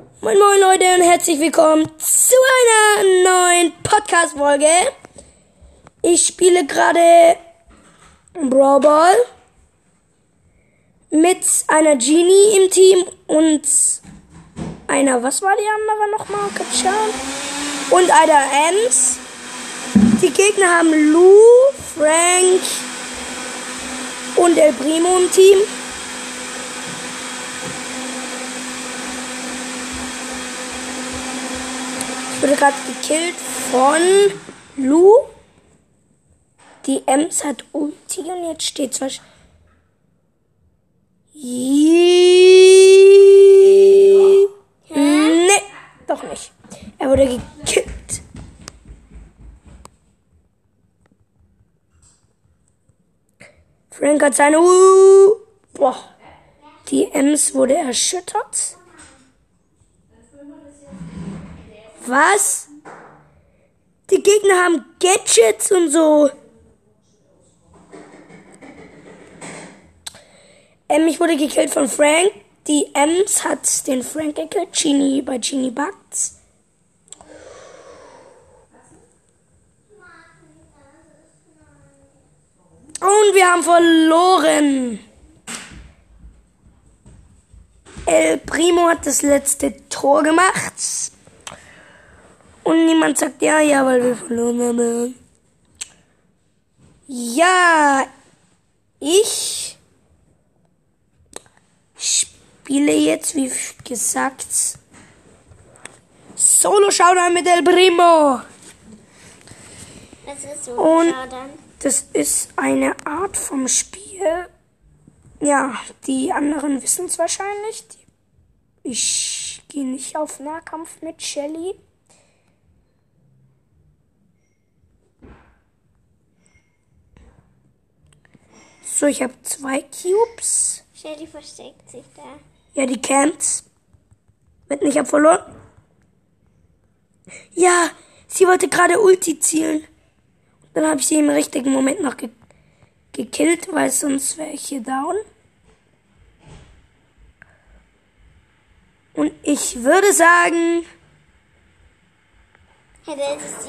Moin Moin Leute und herzlich willkommen zu einer neuen Podcast-Folge. Ich spiele gerade Brawl Ball mit einer Genie im Team und einer, was war die andere nochmal? Katschan. Und einer Ems. Die Gegner haben Lou, Frank und El Primo im Team. Wurde gerade gekillt von Lou. Die Ems hat Ulti und jetzt steht zwar. Nee, doch nicht. Er wurde gekillt. Frank hat seine. Boah. Die Ems wurde erschüttert. Was? Die Gegner haben Gadgets und so. Ähm, ich wurde gekillt von Frank. Die Ems hat den Frank gekillt. Genie bei Genie Bugs. Und wir haben verloren. El Primo hat das letzte Tor gemacht. Und niemand sagt ja, ja, weil wir verloren haben. Ja, ich spiele jetzt, wie gesagt, Solo Showdown mit El Primo. So Und-? Das ist eine Art vom Spiel. Ja, die anderen wissen es wahrscheinlich. Ich gehe nicht auf Nahkampf mit Shelly. So, ich habe zwei Cubes. Shelly versteckt sich da. Ja, die Camps. Wetten, ich hab verloren. Ja, sie wollte gerade Ulti zielen. Dann habe ich sie im richtigen Moment noch ge gekillt, weil sonst wäre ich hier down. Und ich würde sagen,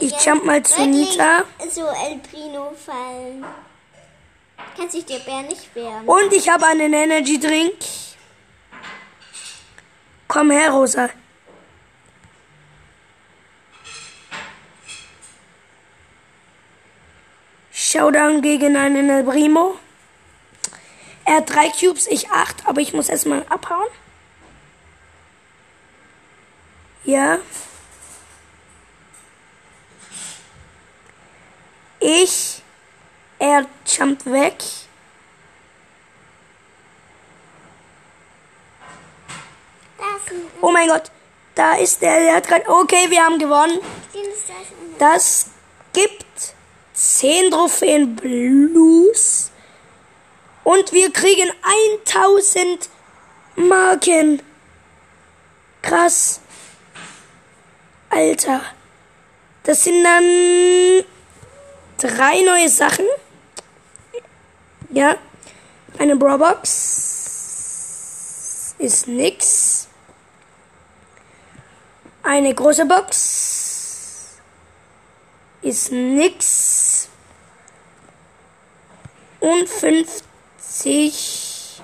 ich jump mal zu Nita. So El Prino fallen. Kannst dich der Bär nicht wehren. Und ich habe einen Energy Drink. Komm her, Rosa. Showdown gegen einen El Primo. Er hat drei Cubes, ich acht, aber ich muss erstmal abhauen. Ja. Ich. Er jumpt weg. Oh mein Gott, da ist der, der hat gerade. Okay, wir haben gewonnen. Das gibt 10 Trophäen Blues. Und wir kriegen 1000 Marken. Krass. Alter. Das sind dann drei neue Sachen. Ja. Eine Brawlbox. Ist nix. Eine große Box ist nix. Und 50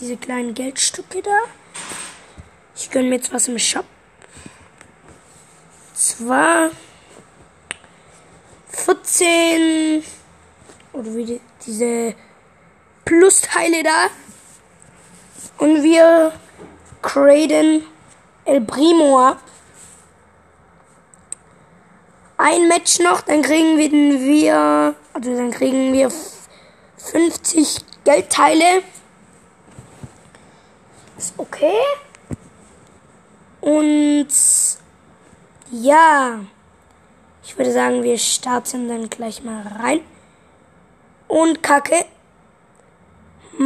diese kleinen Geldstücke da. Ich gönne mir jetzt was im Shop. Zwar 14 oder wie die, diese Plusteile da. Und wir graden El Primo ab. Ein Match noch, dann kriegen wir, wir also dann kriegen wir 50 Geldteile. Ist okay. Und ja, ich würde sagen, wir starten dann gleich mal rein. Und Kacke.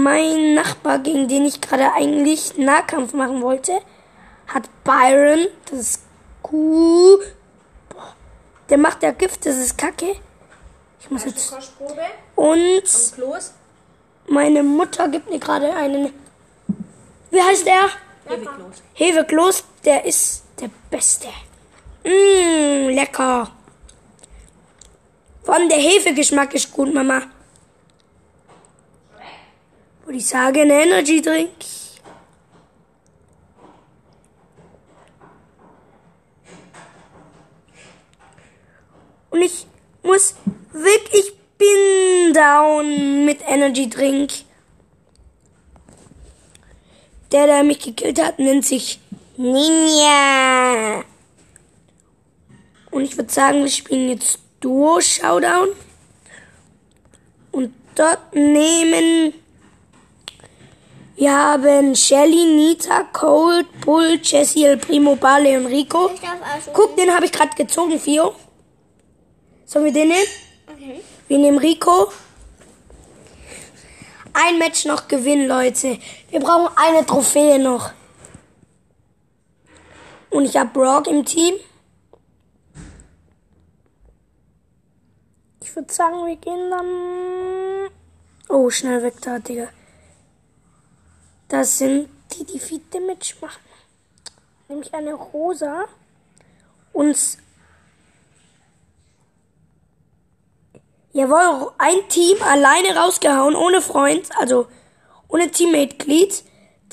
Mein Nachbar, gegen den ich gerade eigentlich Nahkampf machen wollte, hat Byron. Das ist cool. Boah, Der macht ja Gift, das ist Kacke. Ich muss jetzt. Und meine Mutter gibt mir gerade einen. Wie heißt er? Hefekloß. Hefekloß, der ist der Beste. Mmm, lecker. Vor allem der Hefegeschmack ist gut, Mama. Würde ich sagen, Energy Drink. Und ich muss wirklich, ich bin down mit Energy Drink. Der, der mich gekillt hat, nennt sich Ninja. Und ich würde sagen, wir spielen jetzt Duo Showdown. Und dort nehmen wir haben Shelly, Nita, Cold, Bull, Jessie, El Primo, Bale und Rico. Aussuchen. Guck, den habe ich gerade gezogen, Fio. Sollen wir den nehmen? Okay. Wir nehmen Rico. Ein Match noch gewinnen, Leute. Wir brauchen eine Trophäe noch. Und ich habe Brock im Team. Ich würde sagen, wir gehen dann. Oh, schnell weg da, Digga. Das sind die, die viel Damage machen. Nämlich eine Rosa. Und Jawohl, ein Team alleine rausgehauen, ohne Freund, also ohne Teammitglied.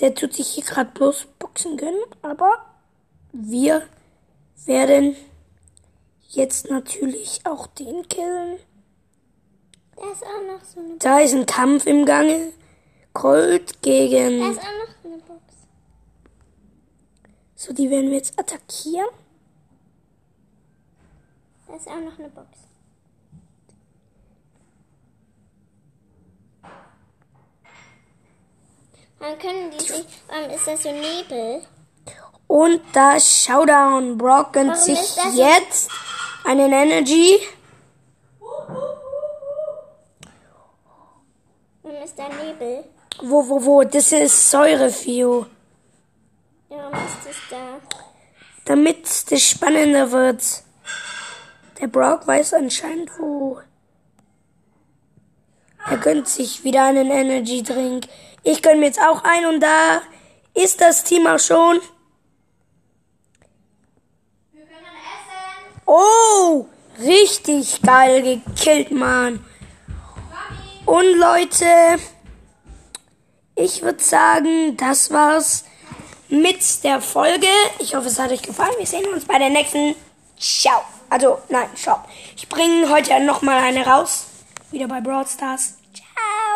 Der tut sich hier gerade bloß boxen können, aber wir werden jetzt natürlich auch den killen. Da ist auch noch so eine Da ist ein Kampf im Gange. Colt Da gegen. ist auch noch eine Box. So, die werden wir jetzt attackieren. Da ist auch noch eine Box. Dann können die sich. Warum ist das so Nebel? Und das Showdown. Brock gönnt sich jetzt einen Energy. Warum ist da Nebel? Wo, wo, wo? Das ist Säurefio. Warum ist das da? damit es spannender wird. Der Brock weiß anscheinend wo. Er gönnt sich wieder einen Energy Drink. Ich gönn mir jetzt auch einen und da ist das Team auch schon. Oh, richtig geil gekillt, Mann. Und Leute, ich würde sagen, das war's mit der Folge. Ich hoffe, es hat euch gefallen. Wir sehen uns bei der nächsten. Ciao. Also, nein, Shop. Ich bringe heute noch mal eine raus. Wieder bei Broad Stars.